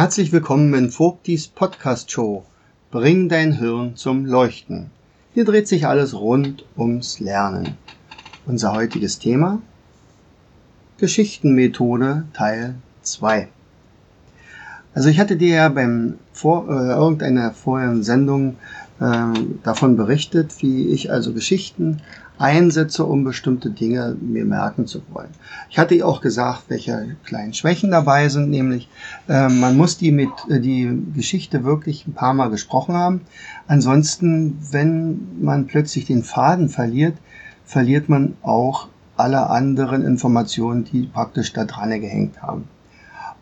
Herzlich willkommen in Vogtis Podcast Show. Bring dein Hirn zum Leuchten. Hier dreht sich alles rund ums Lernen. Unser heutiges Thema Geschichtenmethode Teil 2. Also ich hatte dir ja beim vor, äh, irgendeiner vorherigen Sendung äh, davon berichtet, wie ich also Geschichten einsetze, um bestimmte Dinge mir merken zu wollen. Ich hatte auch gesagt, welche kleinen Schwächen dabei sind, nämlich äh, man muss die mit äh, die Geschichte wirklich ein paar Mal gesprochen haben. Ansonsten, wenn man plötzlich den Faden verliert, verliert man auch alle anderen Informationen, die praktisch da dran gehängt haben.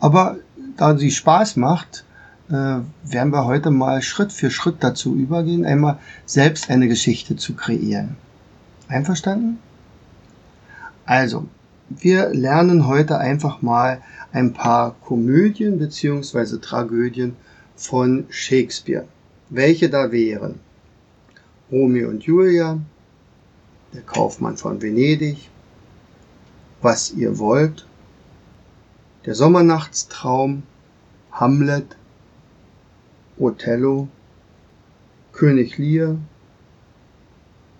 Aber da sie Spaß macht, äh, werden wir heute mal Schritt für Schritt dazu übergehen, einmal selbst eine Geschichte zu kreieren. Einverstanden? Also, wir lernen heute einfach mal ein paar Komödien bzw. Tragödien von Shakespeare. Welche da wären? Romeo und Julia, der Kaufmann von Venedig, Was ihr wollt, der Sommernachtstraum, Hamlet, Othello, König Lear,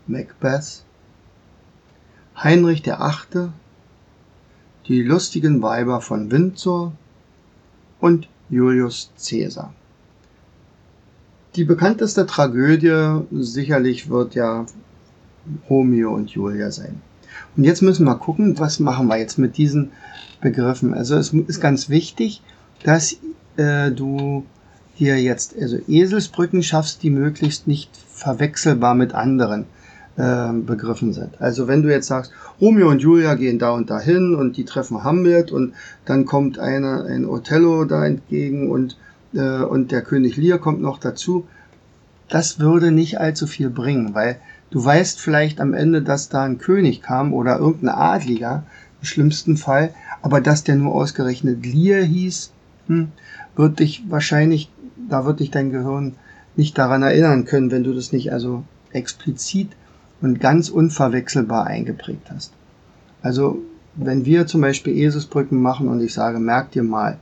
Macbeth, Heinrich der Achte, die lustigen Weiber von Windsor und Julius Caesar. Die bekannteste Tragödie sicherlich wird ja Romeo und Julia sein. Und jetzt müssen wir gucken, was machen wir jetzt mit diesen Begriffen. Also es ist ganz wichtig, dass äh, du dir jetzt also Eselsbrücken schaffst, die möglichst nicht verwechselbar mit anderen äh, begriffen sind. Also wenn du jetzt sagst, Romeo und Julia gehen da und da hin und die treffen Hamlet und dann kommt einer, ein Othello da entgegen und, äh, und der König Lear kommt noch dazu, das würde nicht allzu viel bringen, weil du weißt vielleicht am Ende, dass da ein König kam oder irgendein Adliger, im schlimmsten Fall, aber dass der nur ausgerechnet Lear hieß, hm, wird dich wahrscheinlich, da wird dich dein Gehirn nicht daran erinnern können, wenn du das nicht also explizit und ganz unverwechselbar eingeprägt hast. Also wenn wir zum Beispiel Eselsbrücken machen und ich sage, merkt dir mal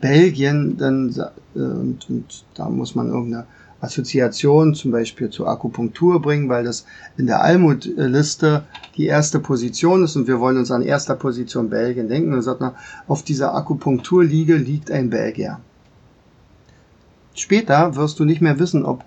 Belgien, dann äh, und, und da muss man irgendeine Assoziation zum Beispiel zur Akupunktur bringen, weil das in der Almut-Liste die erste Position ist und wir wollen uns an erster Position Belgien denken. Und sagt man, auf dieser Akupunkturliege liegt ein Belgier. Später wirst du nicht mehr wissen, ob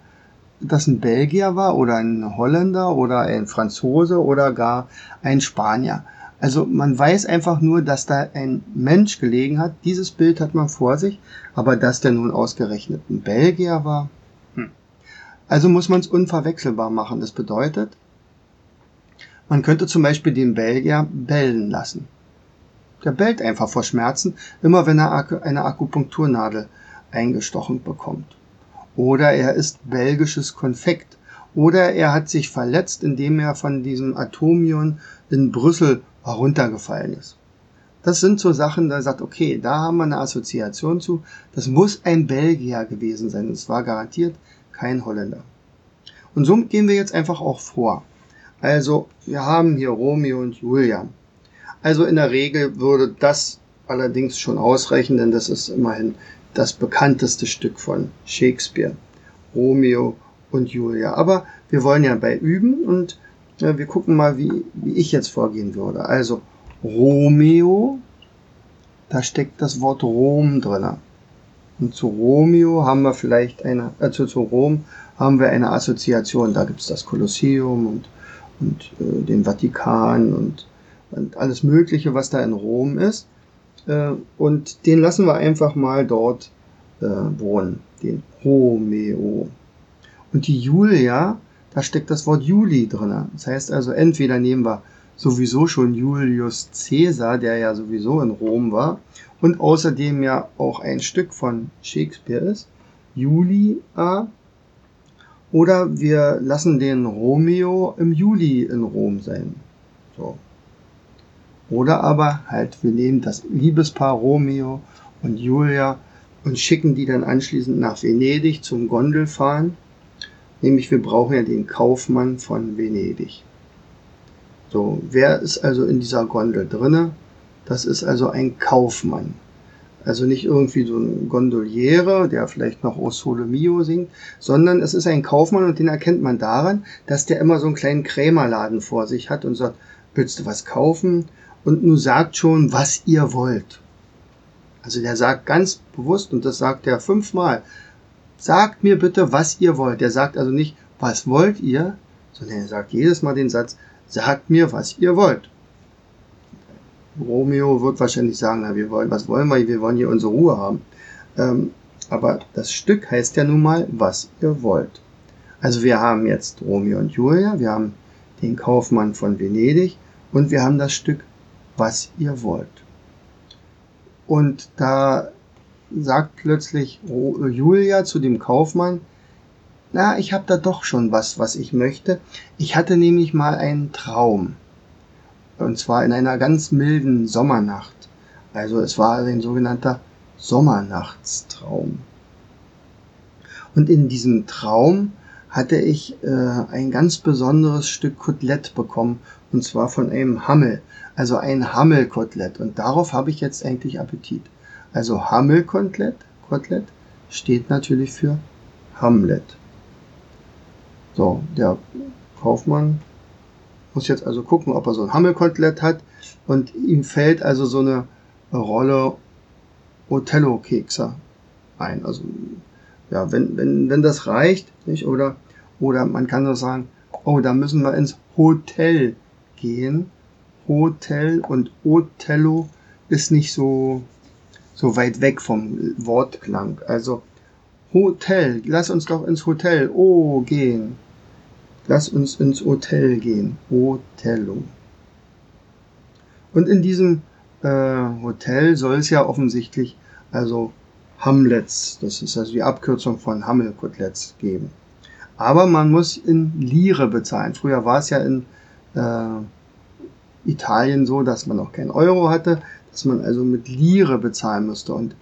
das ein Belgier war oder ein Holländer oder ein Franzose oder gar ein Spanier. Also man weiß einfach nur, dass da ein Mensch gelegen hat. Dieses Bild hat man vor sich, aber dass der nun ausgerechnet ein Belgier war. Hm. Also muss man es unverwechselbar machen. Das bedeutet, man könnte zum Beispiel den Belgier bellen lassen. Der bellt einfach vor Schmerzen, immer wenn er eine Akupunkturnadel eingestochen bekommt. Oder er isst belgisches Konfekt. Oder er hat sich verletzt, indem er von diesem Atomion in Brüssel heruntergefallen ist. Das sind so Sachen, da sagt, okay, da haben wir eine Assoziation zu. Das muss ein Belgier gewesen sein. Es war garantiert kein Holländer. Und so gehen wir jetzt einfach auch vor. Also, wir haben hier Romeo und Julia. Also in der Regel würde das allerdings schon ausreichen, denn das ist immerhin das bekannteste Stück von Shakespeare, Romeo und Julia. Aber wir wollen ja bei üben und äh, wir gucken mal, wie, wie ich jetzt vorgehen würde. Also Romeo, da steckt das Wort Rom drin. Und zu Romeo haben wir vielleicht eine, also zu Rom haben wir eine Assoziation. Da gibt's das Kolosseum und, und äh, den Vatikan und, und alles Mögliche, was da in Rom ist. Äh, und den lassen wir einfach mal dort äh, wohnen, den Romeo. Und die Julia, da steckt das Wort Juli drin. Das heißt also, entweder nehmen wir sowieso schon Julius Caesar, der ja sowieso in Rom war und außerdem ja auch ein Stück von Shakespeare ist, Julia. Oder wir lassen den Romeo im Juli in Rom sein. So. Oder aber halt, wir nehmen das Liebespaar Romeo und Julia und schicken die dann anschließend nach Venedig zum Gondelfahren. Nämlich wir brauchen ja den Kaufmann von Venedig. So, wer ist also in dieser Gondel drinne? Das ist also ein Kaufmann. Also nicht irgendwie so ein Gondoliere, der vielleicht noch O Mio singt, sondern es ist ein Kaufmann und den erkennt man daran, dass der immer so einen kleinen Krämerladen vor sich hat und sagt, willst du was kaufen? Und nun sagt schon, was ihr wollt. Also der sagt ganz bewusst, und das sagt er fünfmal, sagt mir bitte, was ihr wollt. Der sagt also nicht, was wollt ihr, sondern er sagt jedes Mal den Satz, sagt mir, was ihr wollt. Romeo wird wahrscheinlich sagen, na, wir wollen, was wollen wir? Wir wollen hier unsere Ruhe haben. Ähm, aber das Stück heißt ja nun mal, was ihr wollt. Also wir haben jetzt Romeo und Julia, wir haben den Kaufmann von Venedig und wir haben das Stück, was ihr wollt. Und da sagt plötzlich Julia zu dem Kaufmann, na, ich habe da doch schon was, was ich möchte. Ich hatte nämlich mal einen Traum. Und zwar in einer ganz milden Sommernacht. Also es war ein sogenannter Sommernachtstraum. Und in diesem Traum hatte ich äh, ein ganz besonderes Stück Kotelett bekommen. Und zwar von einem Hammel. Also ein Hammelkotelett. Und darauf habe ich jetzt eigentlich Appetit. Also Hammelkotelett Kotelett steht natürlich für Hamlet. So, der Kaufmann muss jetzt also gucken, ob er so ein Hammelkotelett hat. Und ihm fällt also so eine Rolle Othello-Kekse ein. Also, ja, wenn, wenn, wenn das reicht, nicht? Oder, oder man kann nur sagen, oh, da müssen wir ins Hotel gehen. Hotel und Othello ist nicht so, so weit weg vom Wortklang. Also, Hotel, lass uns doch ins Hotel, oh, gehen. Lass uns ins Hotel gehen. Hotello. Und in diesem äh, Hotel soll es ja offensichtlich also Hamlets, das ist also die Abkürzung von Hammelkoteletts geben. Aber man muss in Lire bezahlen. Früher war es ja in äh, Italien so, dass man noch kein Euro hatte, dass man also mit Lire bezahlen musste. Und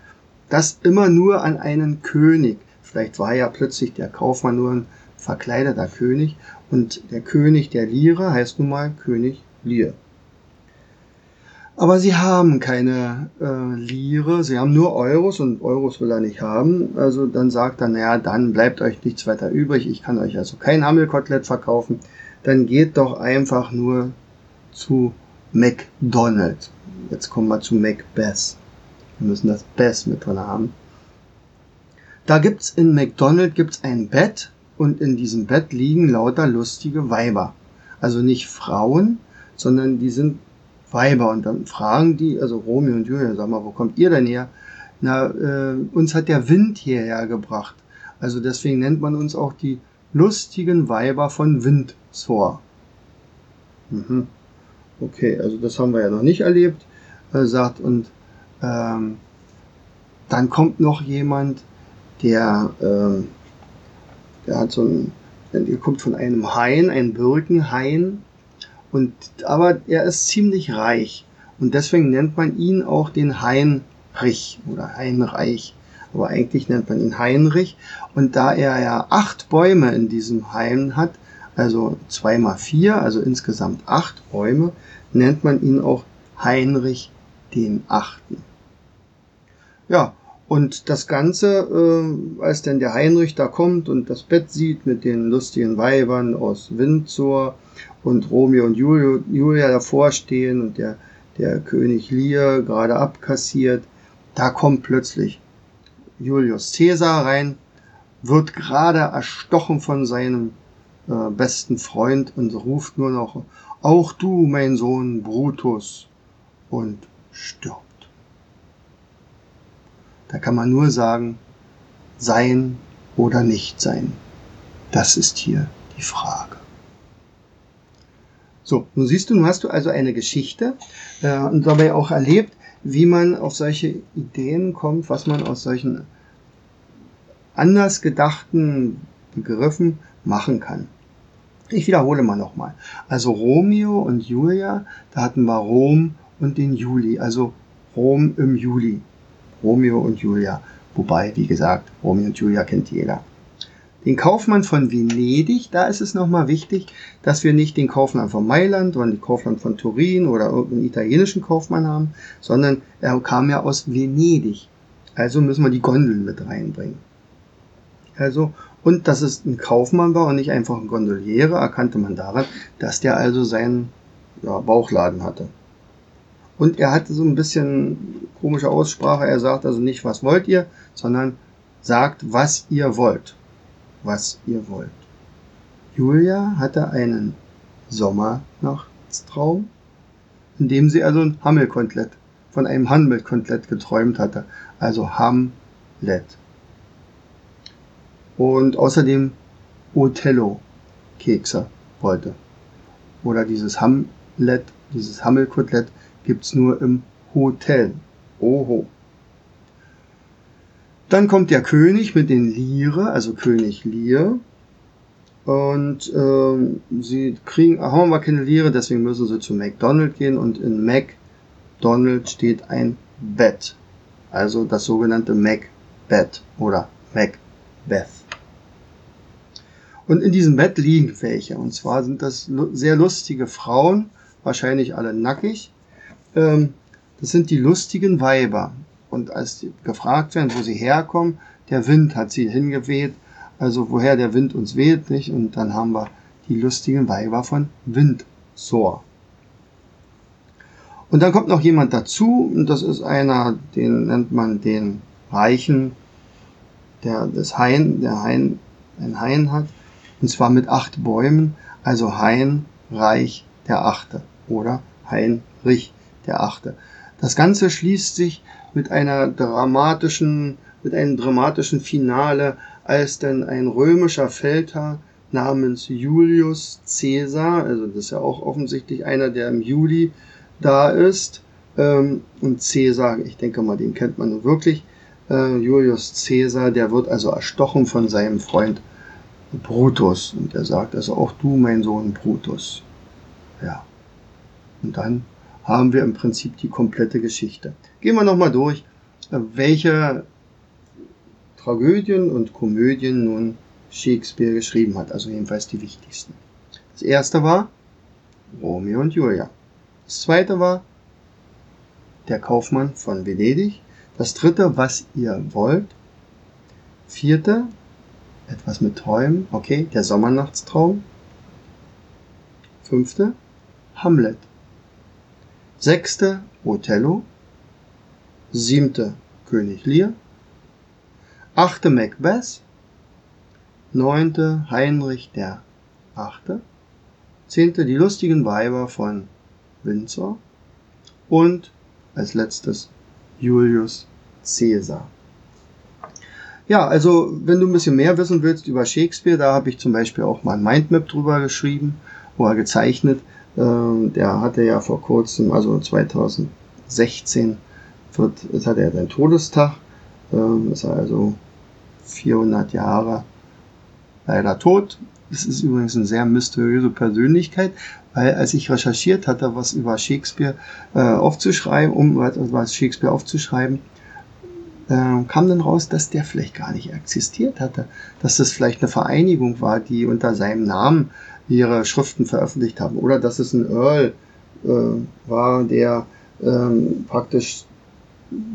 das immer nur an einen König. Vielleicht war ja plötzlich der Kaufmann nur ein verkleideter König und der König der Lire heißt nun mal König Lear. Aber sie haben keine äh, Lire, sie haben nur Euros und Euros will er nicht haben. Also dann sagt er, naja, dann bleibt euch nichts weiter übrig, ich kann euch also kein Hammelkotelett verkaufen. Dann geht doch einfach nur zu McDonald's. Jetzt kommen wir zu Macbeth. Wir müssen das Best mit drin haben. Da gibt's in McDonald's gibt's ein Bett und in diesem Bett liegen lauter lustige Weiber. Also nicht Frauen, sondern die sind Weiber. Und dann fragen die, also Romeo und Julia, sag mal, wo kommt ihr denn her? Na, äh, uns hat der Wind hierher gebracht. Also deswegen nennt man uns auch die lustigen Weiber von Windsor. Mhm. Okay, also das haben wir ja noch nicht erlebt, äh, sagt und ähm, dann kommt noch jemand, der ähm, der hat so ein, der kommt von einem Hain, ein Birkenhain. Und, aber er ist ziemlich reich. Und deswegen nennt man ihn auch den Heinrich oder Heinreich. Aber eigentlich nennt man ihn Heinrich. Und da er ja acht Bäume in diesem Hain hat, also zwei mal vier, also insgesamt acht Bäume, nennt man ihn auch Heinrich den Achten. Ja, und das Ganze, äh, als dann der Heinrich da kommt und das Bett sieht mit den lustigen Weibern aus Windsor und Romeo und Julio, Julia davor stehen und der, der König Lear gerade abkassiert, da kommt plötzlich Julius Caesar rein, wird gerade erstochen von seinem äh, besten Freund und ruft nur noch, auch du, mein Sohn Brutus, und stirbt. Da kann man nur sagen, sein oder nicht sein. Das ist hier die Frage. So, nun siehst du, nun hast du also eine Geschichte äh, und dabei auch erlebt, wie man auf solche Ideen kommt, was man aus solchen anders gedachten Begriffen machen kann. Ich wiederhole mal nochmal. Also Romeo und Julia, da hatten wir Rom und den Juli, also Rom im Juli. Romeo und Julia. Wobei, wie gesagt, Romeo und Julia kennt jeder. Den Kaufmann von Venedig, da ist es nochmal wichtig, dass wir nicht den Kaufmann von Mailand oder den Kaufmann von Turin oder irgendeinen italienischen Kaufmann haben, sondern er kam ja aus Venedig. Also müssen wir die Gondeln mit reinbringen. Also, und dass es ein Kaufmann war und nicht einfach ein Gondoliere, erkannte man daran, dass der also seinen ja, Bauchladen hatte. Und er hatte so ein bisschen komische Aussprache. Er sagt also nicht, was wollt ihr, sondern sagt, was ihr wollt. Was ihr wollt. Julia hatte einen Sommernachtstraum, in dem sie also ein Hammelkotelett, von einem Hammelkotelett geträumt hatte. Also Hamlet. Und außerdem Othello-Kekse wollte. Oder dieses Hamlet, dieses Hammelkotelett gibt's nur im Hotel. Oho. Dann kommt der König mit den Lire, also König Lear. Und ähm, sie kriegen, haben wir keine Lire, deswegen müssen sie zu McDonald gehen. Und in McDonald steht ein Bett. Also das sogenannte Macbeth oder Macbeth. Und in diesem Bett liegen welche. Und zwar sind das sehr lustige Frauen, wahrscheinlich alle nackig. Ähm, das sind die lustigen Weiber. Und als die gefragt werden, wo sie herkommen, der Wind hat sie hingeweht. Also woher der Wind uns weht, nicht? Und dann haben wir die lustigen Weiber von Windsor. Und dann kommt noch jemand dazu, und das ist einer, den nennt man den Reichen, der das Hain, der Hain, ein Hain hat, und zwar mit acht Bäumen, also Hain, Reich der Achte oder Heinrich der Achte. Das Ganze schließt sich mit einer dramatischen, mit einem dramatischen Finale, als dann ein römischer Feldherr namens Julius Caesar, also das ist ja auch offensichtlich einer, der im Juli da ist, ähm, und Caesar, ich denke mal, den kennt man wirklich, äh, Julius Caesar, der wird also erstochen von seinem Freund Brutus. Und er sagt also auch du, mein Sohn Brutus. Ja. Und dann haben wir im Prinzip die komplette Geschichte. Gehen wir nochmal durch, welche Tragödien und Komödien nun Shakespeare geschrieben hat, also jedenfalls die wichtigsten. Das erste war Romeo und Julia. Das zweite war Der Kaufmann von Venedig. Das dritte, was ihr wollt. Vierte, etwas mit Träumen, okay, der Sommernachtstraum. Fünfte, Hamlet. Sechste Othello. Siebte König Lear. Achte Macbeth. Neunte Heinrich der Achte. Zehnte Die lustigen Weiber von Windsor. Und als letztes Julius Caesar. Ja, also wenn du ein bisschen mehr wissen willst über Shakespeare, da habe ich zum Beispiel auch mal ein Mindmap drüber geschrieben, wo er gezeichnet, ähm, der hatte ja vor kurzem, also 2016, wird, jetzt hat er seinen Todestag. Ähm, ist also 400 Jahre leider tot. Es ist übrigens eine sehr mysteriöse Persönlichkeit, weil als ich recherchiert hatte, was über Shakespeare äh, aufzuschreiben, um was Shakespeare aufzuschreiben, äh, kam dann raus, dass der vielleicht gar nicht existiert hatte, dass das vielleicht eine Vereinigung war, die unter seinem Namen ihre Schriften veröffentlicht haben. Oder dass es ein Earl äh, war, der ähm, praktisch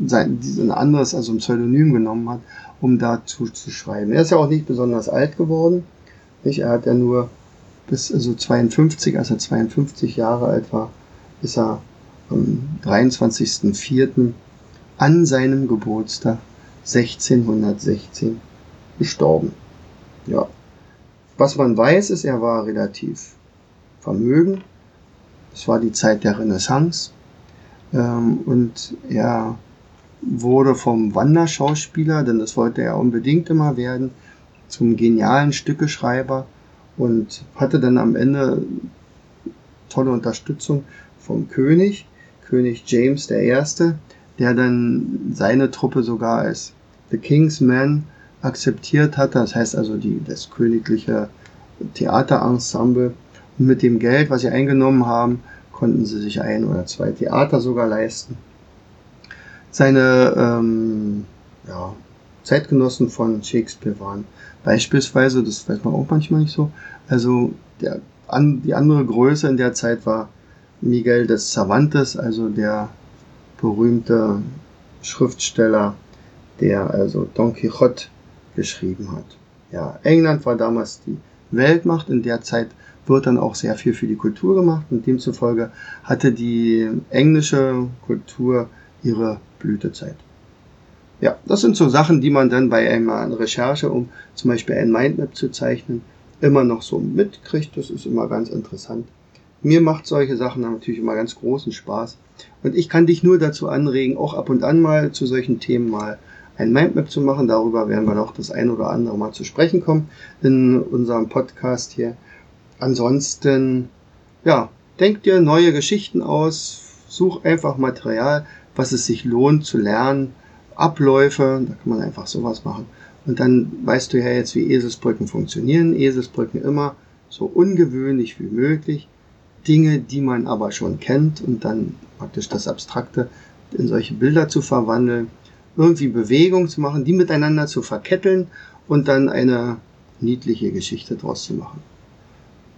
sein, ein anderes, also ein Pseudonym genommen hat, um dazu zu schreiben. Er ist ja auch nicht besonders alt geworden. Nicht? Er hat ja nur bis also 52, als er 52 Jahre alt war, ist er am 23.04. an seinem Geburtstag 1616 gestorben. Ja, was man weiß, ist, er war relativ vermögen. Es war die Zeit der Renaissance. Ähm, und er wurde vom Wanderschauspieler, denn das wollte er unbedingt immer werden, zum genialen Stückeschreiber und hatte dann am Ende tolle Unterstützung vom König, König James I., der dann seine Truppe sogar als The King's Men akzeptiert hatte. Das heißt also die, das königliche Theaterensemble. Und mit dem Geld, was sie eingenommen haben, konnten sie sich ein oder zwei Theater sogar leisten. Seine ähm, ja, Zeitgenossen von Shakespeare waren beispielsweise, das weiß man auch manchmal nicht so, also der, an, die andere Größe in der Zeit war Miguel de Cervantes, also der berühmte Schriftsteller, der also Don Quixote geschrieben hat. Ja, England war damals die Weltmacht. In der Zeit wird dann auch sehr viel für die Kultur gemacht und demzufolge hatte die englische Kultur ihre Blütezeit. Ja, das sind so Sachen, die man dann bei einer Recherche, um zum Beispiel ein Mindmap zu zeichnen, immer noch so mitkriegt. Das ist immer ganz interessant. Mir macht solche Sachen natürlich immer ganz großen Spaß. Und ich kann dich nur dazu anregen, auch ab und an mal zu solchen Themen mal ein Mindmap zu machen. Darüber werden wir noch das ein oder andere Mal zu sprechen kommen in unserem Podcast hier. Ansonsten, ja, denk dir neue Geschichten aus, such einfach Material, was es sich lohnt zu lernen, Abläufe, da kann man einfach sowas machen. Und dann weißt du ja jetzt, wie Eselsbrücken funktionieren. Eselsbrücken immer so ungewöhnlich wie möglich. Dinge, die man aber schon kennt und dann praktisch das Abstrakte in solche Bilder zu verwandeln irgendwie Bewegung zu machen, die miteinander zu verketteln und dann eine niedliche Geschichte draus zu machen.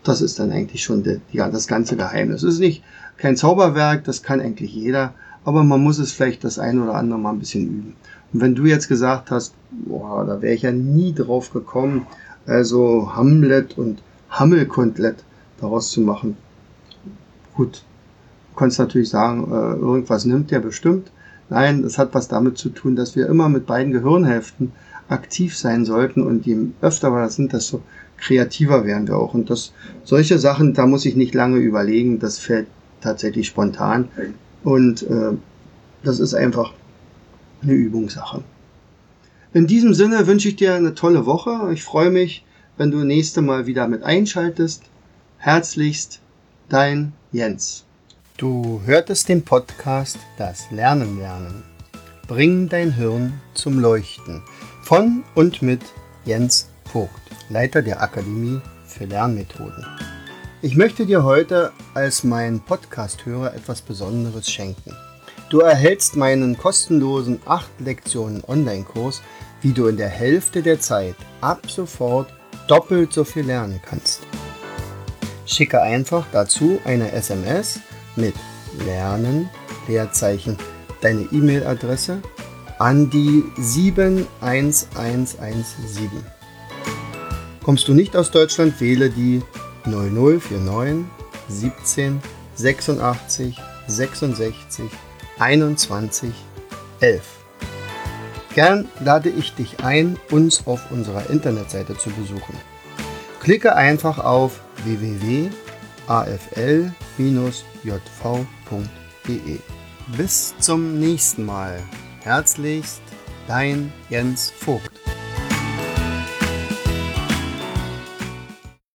Das ist dann eigentlich schon die, ja, das ganze Geheimnis. Es ist nicht kein Zauberwerk, das kann eigentlich jeder, aber man muss es vielleicht das ein oder andere mal ein bisschen üben. Und wenn du jetzt gesagt hast, boah, da wäre ich ja nie drauf gekommen, also Hamlet und Hammelkotelett daraus zu machen. Gut, du kannst natürlich sagen, äh, irgendwas nimmt der bestimmt, Nein, es hat was damit zu tun, dass wir immer mit beiden Gehirnhälften aktiv sein sollten und je öfter wir das sind, desto kreativer werden wir auch. Und das, solche Sachen, da muss ich nicht lange überlegen, das fällt tatsächlich spontan. Und äh, das ist einfach eine Übungssache. In diesem Sinne wünsche ich dir eine tolle Woche. Ich freue mich, wenn du nächste Mal wieder mit einschaltest. Herzlichst, dein Jens. Du hörtest den Podcast Das Lernen lernen. Bring dein Hirn zum Leuchten von und mit Jens Vogt, Leiter der Akademie für Lernmethoden. Ich möchte dir heute als mein Podcast-Hörer etwas Besonderes schenken. Du erhältst meinen kostenlosen 8 Lektionen Online-Kurs, wie du in der Hälfte der Zeit ab sofort doppelt so viel lernen kannst. Schicke einfach dazu eine SMS mit Lernen, Leerzeichen, deine E-Mail-Adresse an die 71117. Kommst du nicht aus Deutschland, wähle die 0049 17 86 66 21 11. Gern lade ich dich ein, uns auf unserer Internetseite zu besuchen. Klicke einfach auf www.afl- jv.de. Bis zum nächsten Mal. Herzlichst, dein Jens Vogt.